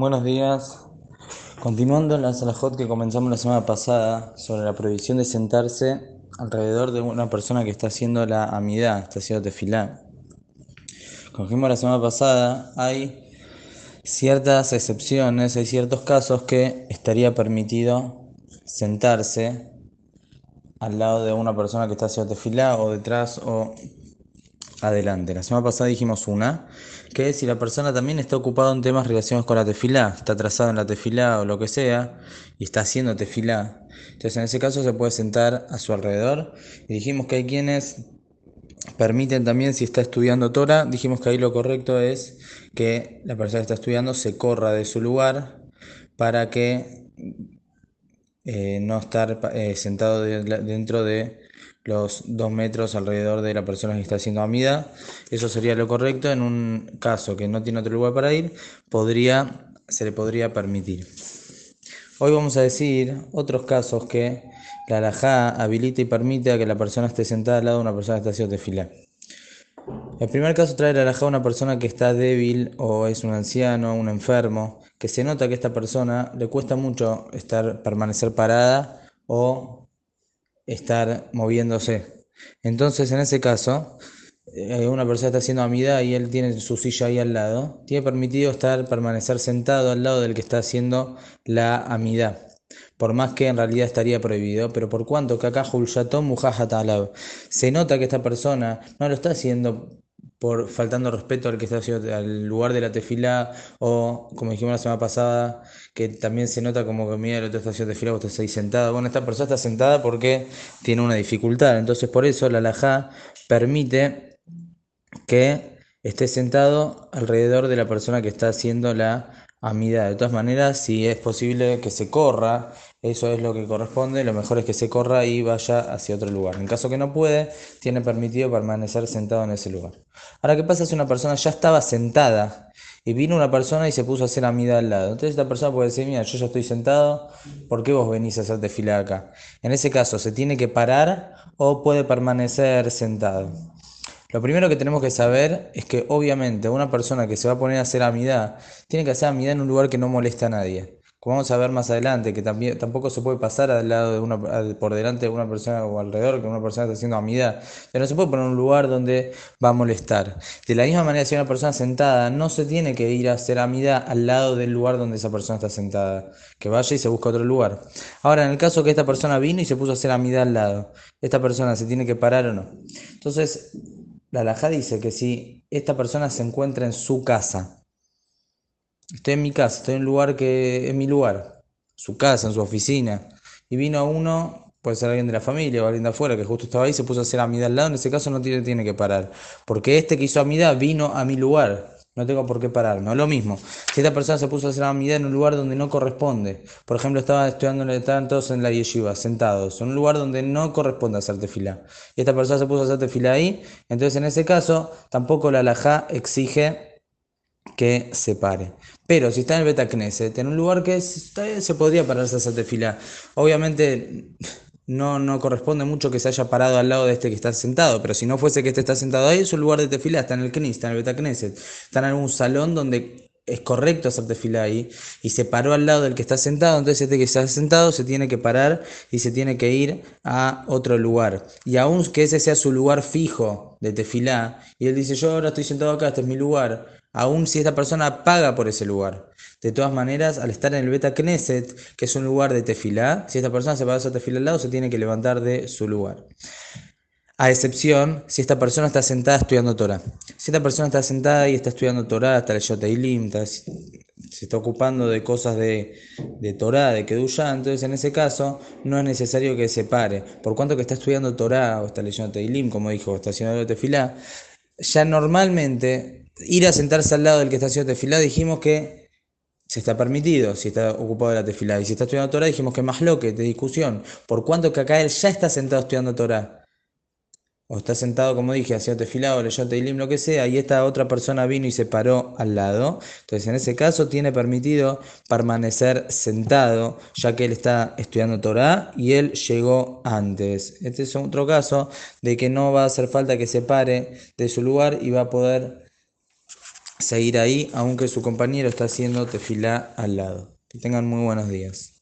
Buenos días. Continuando la salahot que comenzamos la semana pasada sobre la prohibición de sentarse alrededor de una persona que está haciendo la amidad, está haciendo tefilá. Como dijimos la semana pasada, hay ciertas excepciones, hay ciertos casos que estaría permitido sentarse al lado de una persona que está haciendo tefilá o detrás o adelante. La semana pasada dijimos una, que es si la persona también está ocupada en temas relacionados con la tefilá, está atrasado en la tefilá o lo que sea, y está haciendo tefilá. Entonces en ese caso se puede sentar a su alrededor. Y dijimos que hay quienes permiten también, si está estudiando Torah, dijimos que ahí lo correcto es que la persona que está estudiando se corra de su lugar para que eh, no estar eh, sentado dentro de los dos metros alrededor de la persona que está haciendo amida. Eso sería lo correcto. En un caso que no tiene otro lugar para ir, podría, se le podría permitir. Hoy vamos a decir otros casos que la alajá habilita y permite a que la persona esté sentada al lado de una persona que está haciendo tefilá. El primer caso trae la alajá a una persona que está débil o es un anciano, un enfermo, que se nota que a esta persona le cuesta mucho estar, permanecer parada o estar moviéndose. Entonces, en ese caso, eh, una persona está haciendo amida y él tiene su silla ahí al lado, tiene permitido estar, permanecer sentado al lado del que está haciendo la amida. Por más que en realidad estaría prohibido, pero por cuanto que acá se nota que esta persona no lo está haciendo por faltando respeto al que está haciendo al lugar de la tefila o como dijimos la semana pasada que también se nota como que mira la otra estación de tefila vos estás ahí sentada. Bueno esta persona está sentada porque tiene una dificultad. Entonces por eso la laja permite que esté sentado alrededor de la persona que está haciendo la amida de todas maneras si es posible que se corra eso es lo que corresponde, lo mejor es que se corra y vaya hacia otro lugar. En caso que no puede, tiene permitido permanecer sentado en ese lugar. Ahora, ¿qué pasa si una persona ya estaba sentada y vino una persona y se puso a hacer amida al lado? Entonces esta persona puede decir, mira, yo ya estoy sentado, ¿por qué vos venís a hacerte fila acá? En ese caso, ¿se tiene que parar o puede permanecer sentado? Lo primero que tenemos que saber es que obviamente una persona que se va a poner a hacer amida tiene que hacer amida en un lugar que no molesta a nadie como vamos a ver más adelante, que también, tampoco se puede pasar al lado de una, por delante de una persona o alrededor que una persona está haciendo amida. Pero no se puede poner en un lugar donde va a molestar. De la misma manera, si una persona sentada no se tiene que ir a hacer amida al lado del lugar donde esa persona está sentada. Que vaya y se busca otro lugar. Ahora, en el caso que esta persona vino y se puso a hacer amida al lado, ¿esta persona se tiene que parar o no? Entonces, la Laja dice que si esta persona se encuentra en su casa, Estoy en mi casa, estoy en un lugar que es mi lugar, su casa, en su oficina, y vino uno, puede ser alguien de la familia o alguien de afuera que justo estaba ahí, se puso a hacer amida al lado, en ese caso no tiene, que parar, porque este que hizo amida vino a mi lugar, no tengo por qué parar, no lo mismo. Si esta persona se puso a hacer amida en un lugar donde no corresponde, por ejemplo, estaba estudiando, estaban todos en la yeshiva, sentados, en un lugar donde no corresponde hacerte fila, y esta persona se puso a hacerte fila ahí, entonces en ese caso tampoco la alajá exige que se pare. Pero si está en el Beta Knesset, en un lugar que se podría pararse a hacer tefila. Obviamente no, no corresponde mucho que se haya parado al lado de este que está sentado, pero si no fuese que este está sentado ahí, es un lugar de tefila, está en el Knesset, está en el Beta Knesset, está en algún salón donde es correcto hacer tefila ahí y se paró al lado del que está sentado, entonces este que está sentado se tiene que parar y se tiene que ir a otro lugar. Y aun que ese sea su lugar fijo de tefilá, y él dice, yo ahora estoy sentado acá, este es mi lugar, aun si esta persona paga por ese lugar. De todas maneras, al estar en el Beta Knesset, que es un lugar de tefilá, si esta persona se va a tefilá al lado, se tiene que levantar de su lugar. A excepción si esta persona está sentada estudiando Torah. Si esta persona está sentada y está estudiando Torah, está leyendo Teilim, se está ocupando de cosas de, de Torah, de Kedusha, entonces en ese caso no es necesario que se pare. Por cuanto que está estudiando Torah o está leyendo Teilim, como dijo, está haciendo tefilá, ya normalmente ir a sentarse al lado del que está haciendo tefilá, dijimos que se está permitido si está ocupado de la tefilá. Y si está estudiando Torah, dijimos que más lo que de discusión. Por cuanto que acá él ya está sentado estudiando Torah. O está sentado, como dije, haciendo tefilá o leyendo Teilim, lo que sea, y esta otra persona vino y se paró al lado. Entonces, en ese caso, tiene permitido permanecer sentado, ya que él está estudiando Torah y él llegó antes. Este es otro caso de que no va a hacer falta que se pare de su lugar y va a poder seguir ahí, aunque su compañero está haciendo tefilá al lado. Que tengan muy buenos días.